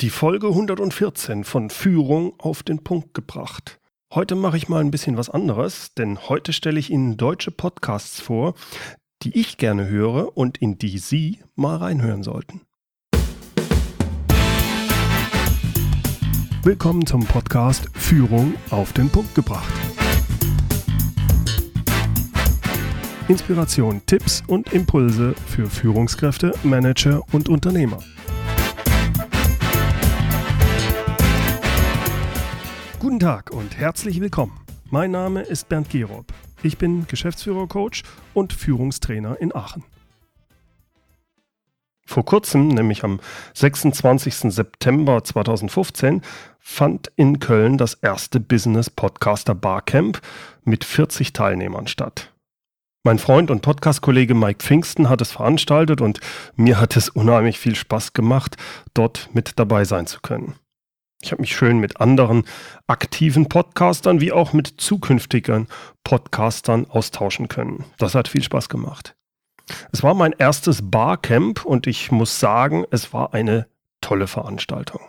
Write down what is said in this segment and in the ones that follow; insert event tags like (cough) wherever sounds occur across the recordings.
Die Folge 114 von Führung auf den Punkt gebracht. Heute mache ich mal ein bisschen was anderes, denn heute stelle ich Ihnen deutsche Podcasts vor, die ich gerne höre und in die Sie mal reinhören sollten. Willkommen zum Podcast Führung auf den Punkt gebracht. Inspiration, Tipps und Impulse für Führungskräfte, Manager und Unternehmer. Guten Tag und herzlich willkommen. Mein Name ist Bernd Gerob. Ich bin Geschäftsführer-Coach und Führungstrainer in Aachen. Vor kurzem, nämlich am 26. September 2015, fand in Köln das erste Business Podcaster Barcamp mit 40 Teilnehmern statt. Mein Freund und Podcast-Kollege Mike Pfingsten hat es veranstaltet und mir hat es unheimlich viel Spaß gemacht, dort mit dabei sein zu können. Ich habe mich schön mit anderen aktiven Podcastern wie auch mit zukünftigen Podcastern austauschen können. Das hat viel Spaß gemacht. Es war mein erstes Barcamp und ich muss sagen, es war eine tolle Veranstaltung.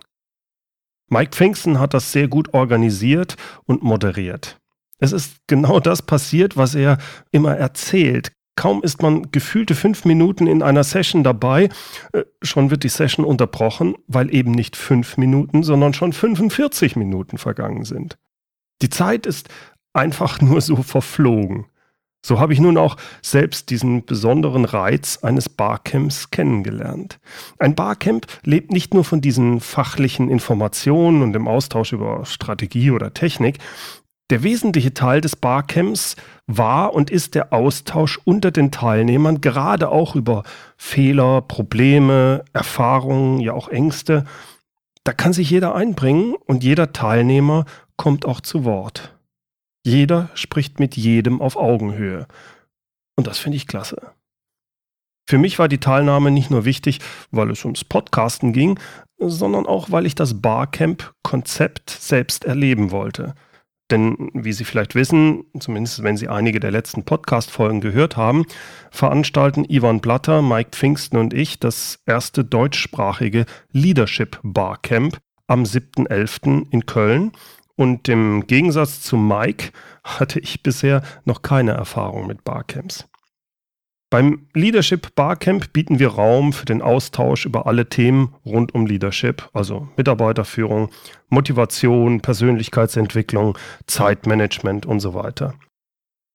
Mike Pfingsten hat das sehr gut organisiert und moderiert. Es ist genau das passiert, was er immer erzählt. Kaum ist man gefühlte fünf Minuten in einer Session dabei, äh, schon wird die Session unterbrochen, weil eben nicht fünf Minuten, sondern schon 45 Minuten vergangen sind. Die Zeit ist einfach nur so verflogen. So habe ich nun auch selbst diesen besonderen Reiz eines Barcamps kennengelernt. Ein Barcamp lebt nicht nur von diesen fachlichen Informationen und dem Austausch über Strategie oder Technik, der wesentliche Teil des Barcamps war und ist der Austausch unter den Teilnehmern, gerade auch über Fehler, Probleme, Erfahrungen, ja auch Ängste. Da kann sich jeder einbringen und jeder Teilnehmer kommt auch zu Wort. Jeder spricht mit jedem auf Augenhöhe. Und das finde ich klasse. Für mich war die Teilnahme nicht nur wichtig, weil es ums Podcasten ging, sondern auch, weil ich das Barcamp-Konzept selbst erleben wollte. Denn wie Sie vielleicht wissen, zumindest wenn Sie einige der letzten Podcast-Folgen gehört haben, veranstalten Ivan Blatter, Mike Pfingsten und ich das erste deutschsprachige Leadership Barcamp am 7.11. in Köln. Und im Gegensatz zu Mike hatte ich bisher noch keine Erfahrung mit Barcamps. Beim Leadership Barcamp bieten wir Raum für den Austausch über alle Themen rund um Leadership, also Mitarbeiterführung, Motivation, Persönlichkeitsentwicklung, Zeitmanagement und so weiter.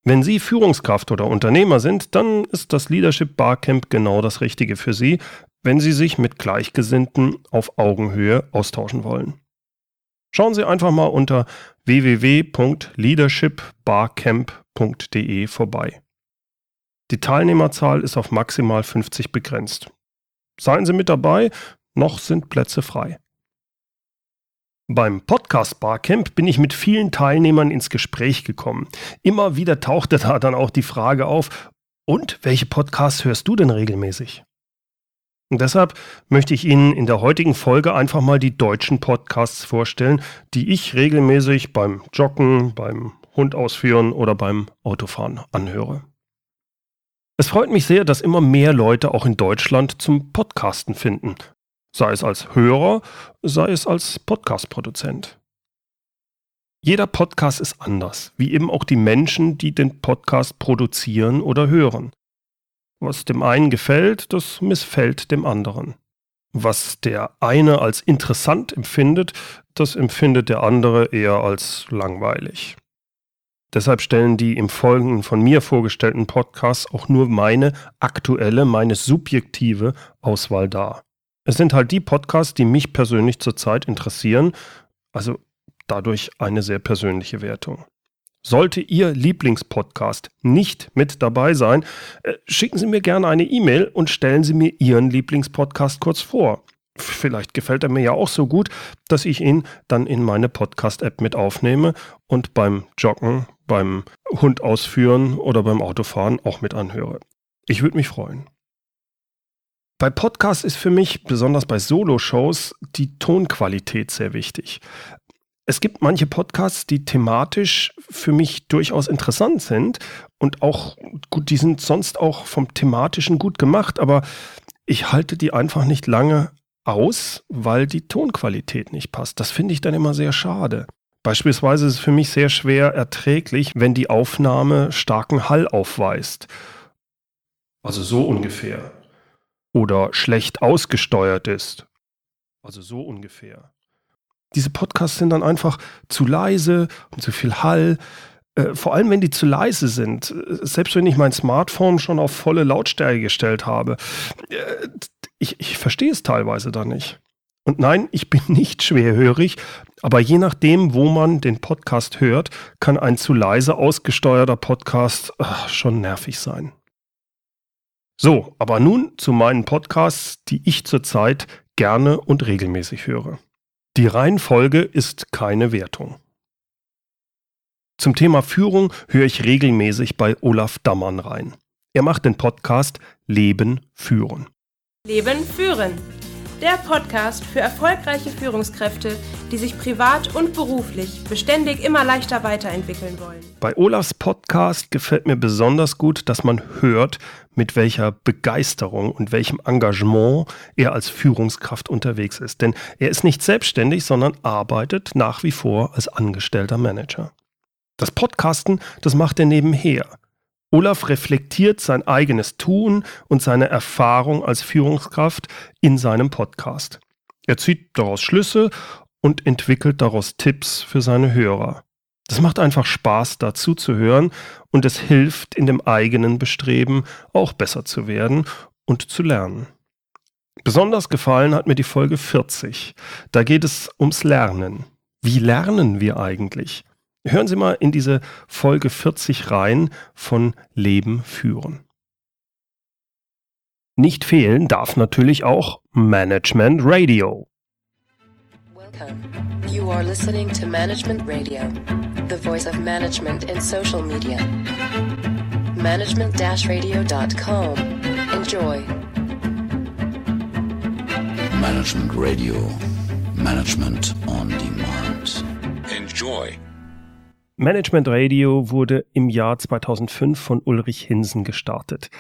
Wenn Sie Führungskraft oder Unternehmer sind, dann ist das Leadership Barcamp genau das Richtige für Sie, wenn Sie sich mit Gleichgesinnten auf Augenhöhe austauschen wollen. Schauen Sie einfach mal unter www.leadershipbarcamp.de vorbei. Die Teilnehmerzahl ist auf maximal 50 begrenzt. Seien Sie mit dabei, noch sind Plätze frei. Beim Podcast Barcamp bin ich mit vielen Teilnehmern ins Gespräch gekommen. Immer wieder tauchte da dann auch die Frage auf, und welche Podcasts hörst du denn regelmäßig? Und deshalb möchte ich Ihnen in der heutigen Folge einfach mal die deutschen Podcasts vorstellen, die ich regelmäßig beim Joggen, beim Hund ausführen oder beim Autofahren anhöre. Es freut mich sehr, dass immer mehr Leute auch in Deutschland zum Podcasten finden, sei es als Hörer, sei es als Podcast-Produzent. Jeder Podcast ist anders, wie eben auch die Menschen, die den Podcast produzieren oder hören. Was dem einen gefällt, das missfällt dem anderen. Was der eine als interessant empfindet, das empfindet der andere eher als langweilig. Deshalb stellen die im Folgenden von mir vorgestellten Podcasts auch nur meine aktuelle, meine subjektive Auswahl dar. Es sind halt die Podcasts, die mich persönlich zurzeit interessieren, also dadurch eine sehr persönliche Wertung. Sollte Ihr Lieblingspodcast nicht mit dabei sein, äh, schicken Sie mir gerne eine E-Mail und stellen Sie mir Ihren Lieblingspodcast kurz vor. Vielleicht gefällt er mir ja auch so gut, dass ich ihn dann in meine Podcast-App mit aufnehme und beim Joggen, beim Hund ausführen oder beim Autofahren auch mit anhöre. Ich würde mich freuen. Bei Podcasts ist für mich, besonders bei Solo-Shows, die Tonqualität sehr wichtig. Es gibt manche Podcasts, die thematisch für mich durchaus interessant sind und auch gut, die sind sonst auch vom thematischen gut gemacht, aber ich halte die einfach nicht lange aus, weil die Tonqualität nicht passt. Das finde ich dann immer sehr schade. Beispielsweise ist es für mich sehr schwer erträglich, wenn die Aufnahme starken Hall aufweist. Also so ungefähr. Oder schlecht ausgesteuert ist. Also so ungefähr. Diese Podcasts sind dann einfach zu leise und zu viel Hall. Äh, vor allem, wenn die zu leise sind. Selbst wenn ich mein Smartphone schon auf volle Lautstärke gestellt habe. Äh, ich, ich verstehe es teilweise dann nicht. Und nein, ich bin (laughs) nicht schwerhörig, aber je nachdem, wo man den Podcast hört, kann ein zu leise ausgesteuerter Podcast ach, schon nervig sein. So, aber nun zu meinen Podcasts, die ich zurzeit gerne und regelmäßig höre. Die Reihenfolge ist keine Wertung. Zum Thema Führung höre ich regelmäßig bei Olaf Dammann rein. Er macht den Podcast Leben führen. Leben führen der Podcast für erfolgreiche Führungskräfte, die sich privat und beruflich beständig immer leichter weiterentwickeln wollen. Bei Olafs Podcast gefällt mir besonders gut, dass man hört, mit welcher Begeisterung und welchem Engagement er als Führungskraft unterwegs ist. Denn er ist nicht selbstständig, sondern arbeitet nach wie vor als angestellter Manager. Das Podcasten, das macht er nebenher. Olaf reflektiert sein eigenes Tun und seine Erfahrung als Führungskraft in seinem Podcast. Er zieht daraus Schlüsse und entwickelt daraus Tipps für seine Hörer. Das macht einfach Spaß, dazu zu hören und es hilft in dem eigenen Bestreben, auch besser zu werden und zu lernen. Besonders gefallen hat mir die Folge 40. Da geht es ums Lernen. Wie lernen wir eigentlich? Hören Sie mal in diese Folge 40 rein von Leben führen. Nicht fehlen darf natürlich auch Management Radio. Welcome. You are listening to Management Radio, the voice of management in social media. Management-radio.com. Enjoy. Management Radio. Management on Demand. Management Radio wurde im Jahr 2005 von Ulrich Hinsen gestartet.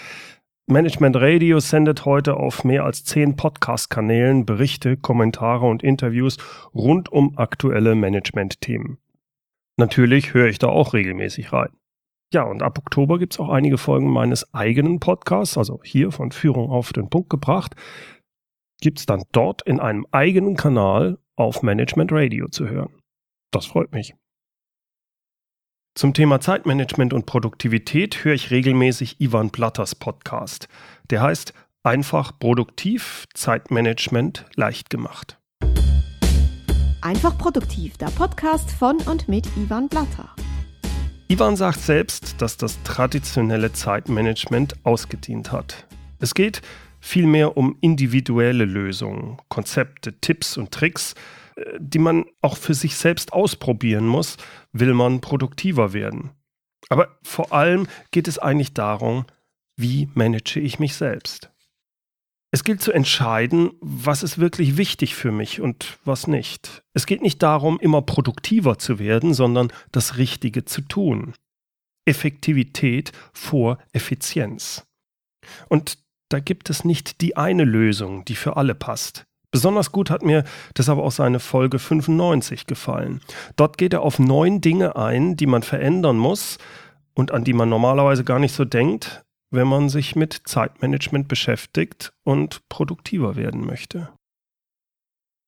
Management Radio sendet heute auf mehr als zehn Podcast-Kanälen Berichte, Kommentare und Interviews rund um aktuelle Management-Themen. Natürlich höre ich da auch regelmäßig rein. Ja, und ab Oktober gibt es auch einige Folgen meines eigenen Podcasts, also hier von Führung auf den Punkt gebracht, gibt es dann dort in einem eigenen Kanal auf Management Radio zu hören. Das freut mich. Zum Thema Zeitmanagement und Produktivität höre ich regelmäßig Ivan Blatters Podcast. Der heißt Einfach produktiv, Zeitmanagement leicht gemacht. Einfach produktiv, der Podcast von und mit Ivan Blatter. Ivan sagt selbst, dass das traditionelle Zeitmanagement ausgedient hat. Es geht vielmehr um individuelle Lösungen, Konzepte, Tipps und Tricks, die man auch für sich selbst ausprobieren muss, will man produktiver werden. Aber vor allem geht es eigentlich darum, wie manage ich mich selbst. Es gilt zu entscheiden, was ist wirklich wichtig für mich und was nicht. Es geht nicht darum, immer produktiver zu werden, sondern das Richtige zu tun. Effektivität vor Effizienz. Und da gibt es nicht die eine Lösung, die für alle passt. Besonders gut hat mir deshalb auch seine Folge 95 gefallen. Dort geht er auf neun Dinge ein, die man verändern muss und an die man normalerweise gar nicht so denkt, wenn man sich mit Zeitmanagement beschäftigt und produktiver werden möchte.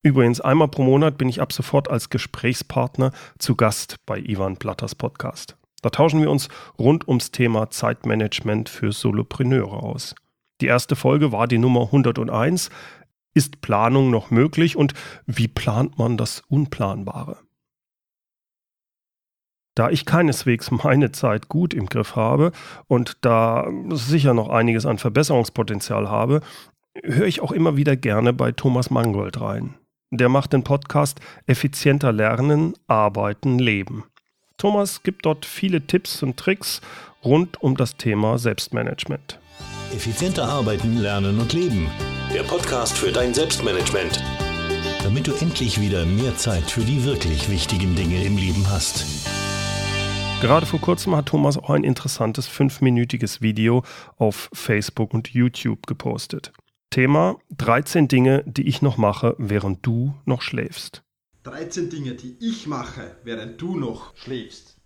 Übrigens, einmal pro Monat bin ich ab sofort als Gesprächspartner zu Gast bei Ivan Platters Podcast. Da tauschen wir uns rund ums Thema Zeitmanagement für Solopreneure aus. Die erste Folge war die Nummer 101. Ist Planung noch möglich und wie plant man das Unplanbare? Da ich keineswegs meine Zeit gut im Griff habe und da sicher noch einiges an Verbesserungspotenzial habe, höre ich auch immer wieder gerne bei Thomas Mangold rein. Der macht den Podcast Effizienter Lernen, Arbeiten, Leben. Thomas gibt dort viele Tipps und Tricks rund um das Thema Selbstmanagement. Effizienter arbeiten, lernen und leben der Podcast für dein Selbstmanagement. Damit du endlich wieder mehr Zeit für die wirklich wichtigen Dinge im Leben hast. Gerade vor kurzem hat Thomas auch ein interessantes fünfminütiges Video auf Facebook und YouTube gepostet. Thema 13 Dinge, die ich noch mache, während du noch schläfst. 13 Dinge, die ich mache, während du noch schläfst.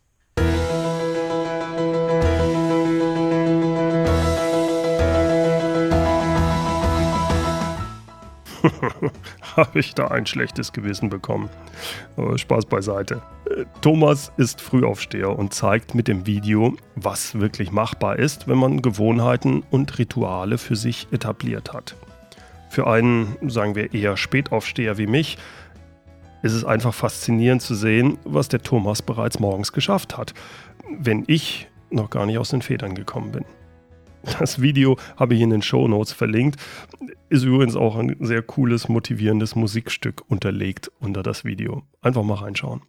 (laughs) Habe ich da ein schlechtes Gewissen bekommen. Aber Spaß beiseite. Äh, Thomas ist Frühaufsteher und zeigt mit dem Video, was wirklich machbar ist, wenn man Gewohnheiten und Rituale für sich etabliert hat. Für einen, sagen wir eher Spätaufsteher wie mich, ist es einfach faszinierend zu sehen, was der Thomas bereits morgens geschafft hat, wenn ich noch gar nicht aus den Federn gekommen bin. Das Video habe ich in den Show Notes verlinkt. Ist übrigens auch ein sehr cooles, motivierendes Musikstück unterlegt unter das Video. Einfach mal reinschauen.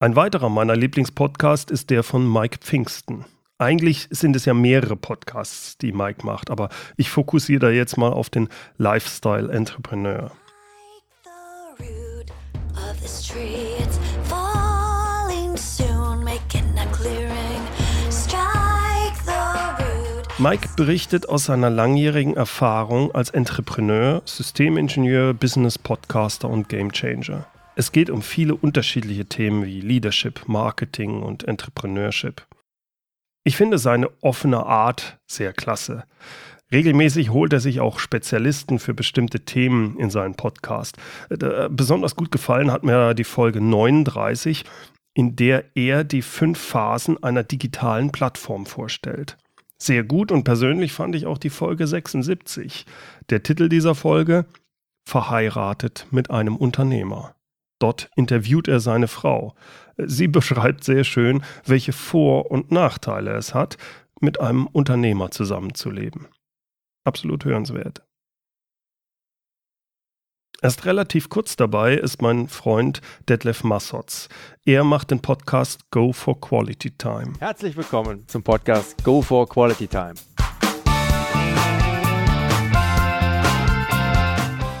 Ein weiterer meiner Lieblingspodcasts ist der von Mike Pfingsten. Eigentlich sind es ja mehrere Podcasts, die Mike macht, aber ich fokussiere da jetzt mal auf den Lifestyle Entrepreneur. Mike berichtet aus seiner langjährigen Erfahrung als Entrepreneur, Systemingenieur, Business Podcaster und Gamechanger. Es geht um viele unterschiedliche Themen wie Leadership, Marketing und Entrepreneurship. Ich finde seine offene Art sehr klasse. Regelmäßig holt er sich auch Spezialisten für bestimmte Themen in seinen Podcast. Äh, besonders gut gefallen hat mir die Folge 39, in der er die fünf Phasen einer digitalen Plattform vorstellt. Sehr gut und persönlich fand ich auch die Folge 76. Der Titel dieser Folge Verheiratet mit einem Unternehmer. Dort interviewt er seine Frau. Sie (laughs) beschreibt sehr schön, welche Vor- und Nachteile es hat, mit einem Unternehmer zusammenzuleben. Absolut hörenswert. Erst relativ kurz dabei ist mein Freund Detlef Massotz. Er macht den Podcast Go for Quality Time. Herzlich willkommen zum Podcast Go for Quality Time.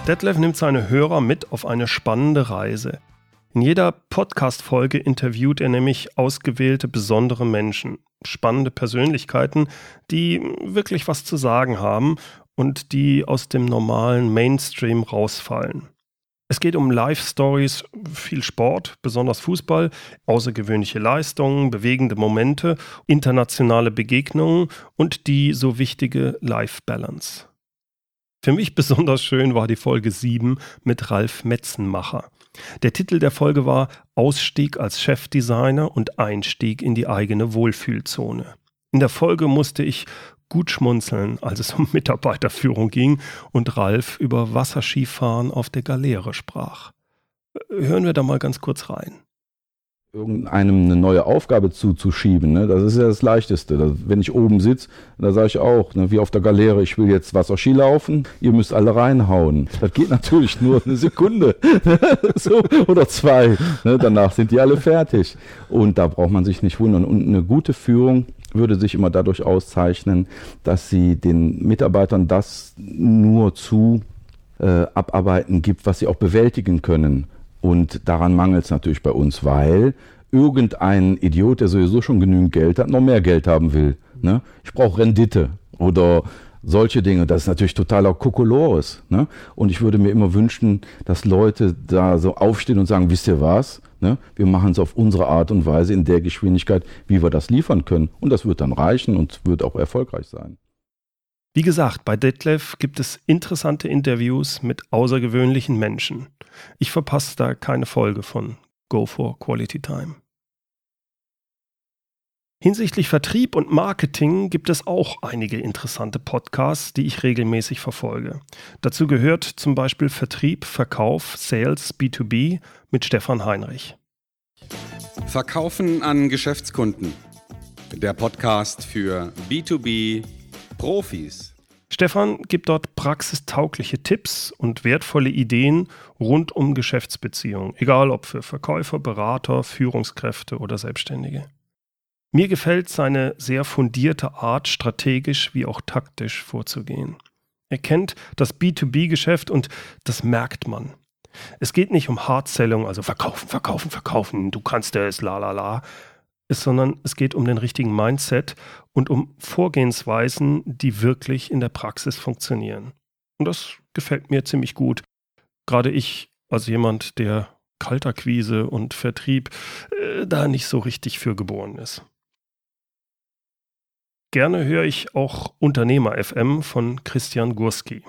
Detlef nimmt seine Hörer mit auf eine spannende Reise. In jeder Podcast-Folge interviewt er nämlich ausgewählte besondere Menschen, spannende Persönlichkeiten, die wirklich was zu sagen haben und die aus dem normalen Mainstream rausfallen. Es geht um Life-Stories, viel Sport, besonders Fußball, außergewöhnliche Leistungen, bewegende Momente, internationale Begegnungen und die so wichtige Life-Balance. Für mich (laughs) besonders schön war die Folge 7 mit Ralf Metzenmacher. Der Titel der Folge war Ausstieg als Chefdesigner und Einstieg in die eigene Wohlfühlzone. In der Folge musste ich gut schmunzeln, als es um (laughs) Mitarbeiterführung ging und Ralf über Wasserskifahren auf der Galeere sprach. Hören wir da mal ganz kurz rein. Irgendeinem eine neue Aufgabe zuzuschieben, ne? das ist ja das Leichteste. Das, wenn ich oben sitze, da sage ich auch, ne, wie auf der Galeere, ich will jetzt Wasserski laufen, ihr müsst alle reinhauen. Das geht natürlich nur eine Sekunde (laughs) so, oder zwei. Ne? Danach sind die alle fertig. Und da braucht man sich nicht wundern. Und eine gute Führung würde sich immer dadurch auszeichnen, dass sie den Mitarbeitern das nur zu äh, abarbeiten gibt, was sie auch bewältigen können. Und daran mangelt es natürlich bei uns, weil irgendein Idiot, der sowieso schon genügend Geld hat, noch mehr Geld haben will. Ne? Ich brauche Rendite oder solche Dinge. Das ist natürlich totaler Kokolores. Ne? Und ich würde mir immer wünschen, dass Leute da so aufstehen und sagen, wisst ihr was? Ne? Wir machen es auf unsere Art und Weise in der Geschwindigkeit, wie wir das liefern können. Und das wird dann reichen und wird auch erfolgreich sein. Wie gesagt, bei Detlef gibt es interessante Interviews mit außergewöhnlichen Menschen. Ich verpasse da keine Folge von Go for Quality Time. Hinsichtlich Vertrieb und Marketing gibt es auch einige interessante Podcasts, die ich regelmäßig verfolge. Dazu gehört zum Beispiel Vertrieb, Verkauf, Sales, B2B mit Stefan Heinrich. Verkaufen an Geschäftskunden. Der Podcast für B2B Profis. Stefan gibt dort praxistaugliche Tipps und wertvolle Ideen rund um Geschäftsbeziehungen, egal ob für Verkäufer, Berater, Führungskräfte oder Selbstständige. Mir gefällt seine sehr fundierte Art, strategisch wie auch taktisch vorzugehen. Er kennt das B2B-Geschäft und das merkt man. Es geht nicht um Hardselling, also verkaufen, verkaufen, verkaufen, du kannst es, la la la, sondern es geht um den richtigen Mindset und um Vorgehensweisen, die wirklich in der Praxis funktionieren. Und das gefällt mir ziemlich gut. Gerade ich als jemand, der Kaltakquise und Vertrieb äh, da nicht so richtig für geboren ist. Gerne höre ich auch Unternehmer FM von Christian Gurski.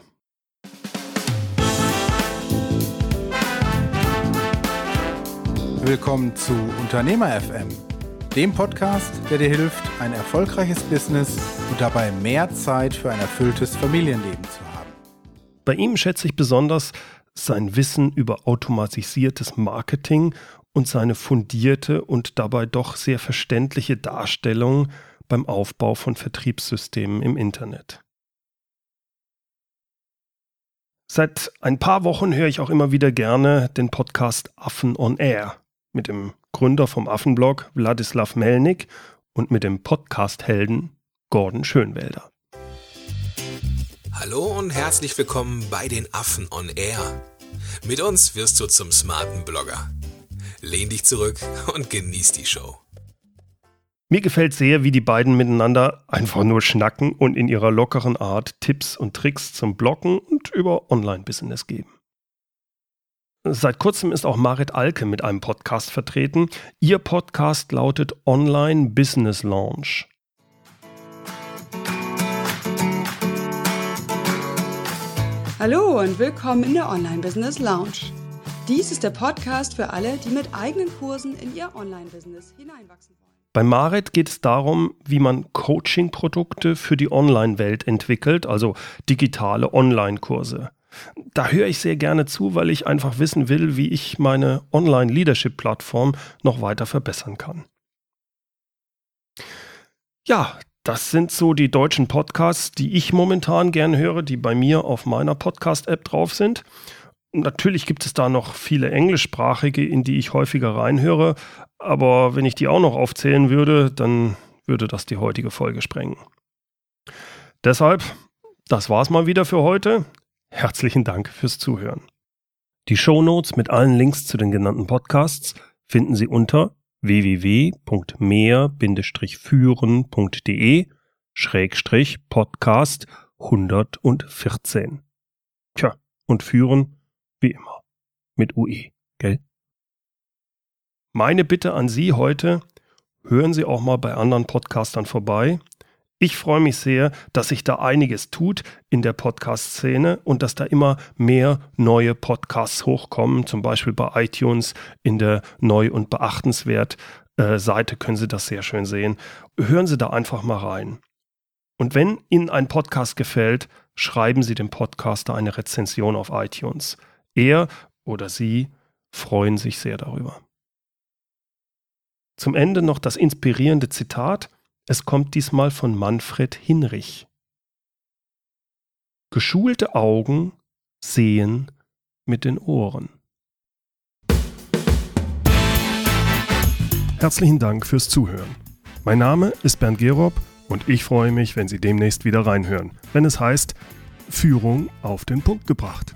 Willkommen zu Unternehmer FM, dem Podcast, der dir hilft, ein erfolgreiches Business und dabei mehr Zeit für ein erfülltes Familienleben zu haben. Bei ihm schätze ich besonders sein Wissen über automatisiertes Marketing und seine fundierte und dabei doch sehr verständliche Darstellung beim Aufbau von Vertriebssystemen im Internet. Seit ein paar Wochen höre ich auch immer wieder gerne den Podcast Affen on Air mit dem Gründer vom Affenblog Wladislav Melnik und mit dem Podcast-Helden Gordon Schönwälder. Hallo und herzlich willkommen bei den Affen on Air. Mit uns wirst du zum smarten Blogger. Lehn dich zurück und genieß die Show. Mir gefällt sehr, wie die beiden miteinander einfach nur schnacken und in ihrer lockeren Art Tipps und Tricks zum Bloggen und über Online-Business geben. Seit kurzem ist auch Marit Alke mit einem Podcast vertreten. Ihr Podcast lautet Online Business Launch. Hallo und willkommen in der Online Business Lounge. Dies ist der Podcast für alle, die mit eigenen Kursen in ihr Online-Business hineinwachsen wollen. Bei Marit geht es darum, wie man Coaching-Produkte für die Online-Welt entwickelt, also digitale Online-Kurse. Da höre ich sehr gerne zu, weil ich einfach wissen will, wie ich meine Online-Leadership-Plattform noch weiter verbessern kann. Ja, das sind so die deutschen Podcasts, die ich momentan gern höre, die bei mir auf meiner Podcast-App drauf sind. Natürlich gibt es da noch viele englischsprachige, in die ich häufiger reinhöre, aber wenn ich die auch noch aufzählen würde, dann würde das die heutige Folge sprengen. Deshalb, das war's mal wieder für heute. Herzlichen Dank fürs Zuhören. Die Shownotes mit allen Links zu den genannten Podcasts finden Sie unter www.mehr-führen.de Schrägstrich Podcast 114. Tja, und führen wie immer. Mit UE, gell? Meine Bitte an Sie heute, hören Sie auch mal bei anderen Podcastern vorbei. Ich freue mich sehr, dass sich da einiges tut in der Podcast-Szene und dass da immer mehr neue Podcasts hochkommen. Zum Beispiel bei iTunes in der Neu- und Beachtenswert äh, können Sie das sehr schön sehen. Hören Sie da einfach mal rein. Und wenn Ihnen ein Podcast gefällt, schreiben Sie dem Podcaster eine Rezension auf iTunes. Er oder sie freuen sich sehr darüber. Zum Ende noch das inspirierende Zitat. Es kommt diesmal von Manfred Hinrich. Geschulte Augen sehen mit den Ohren. Herzlichen Dank fürs Zuhören. Mein Name ist Bernd Gerob und ich freue mich, wenn Sie demnächst wieder reinhören, wenn es heißt Führung auf den Punkt gebracht.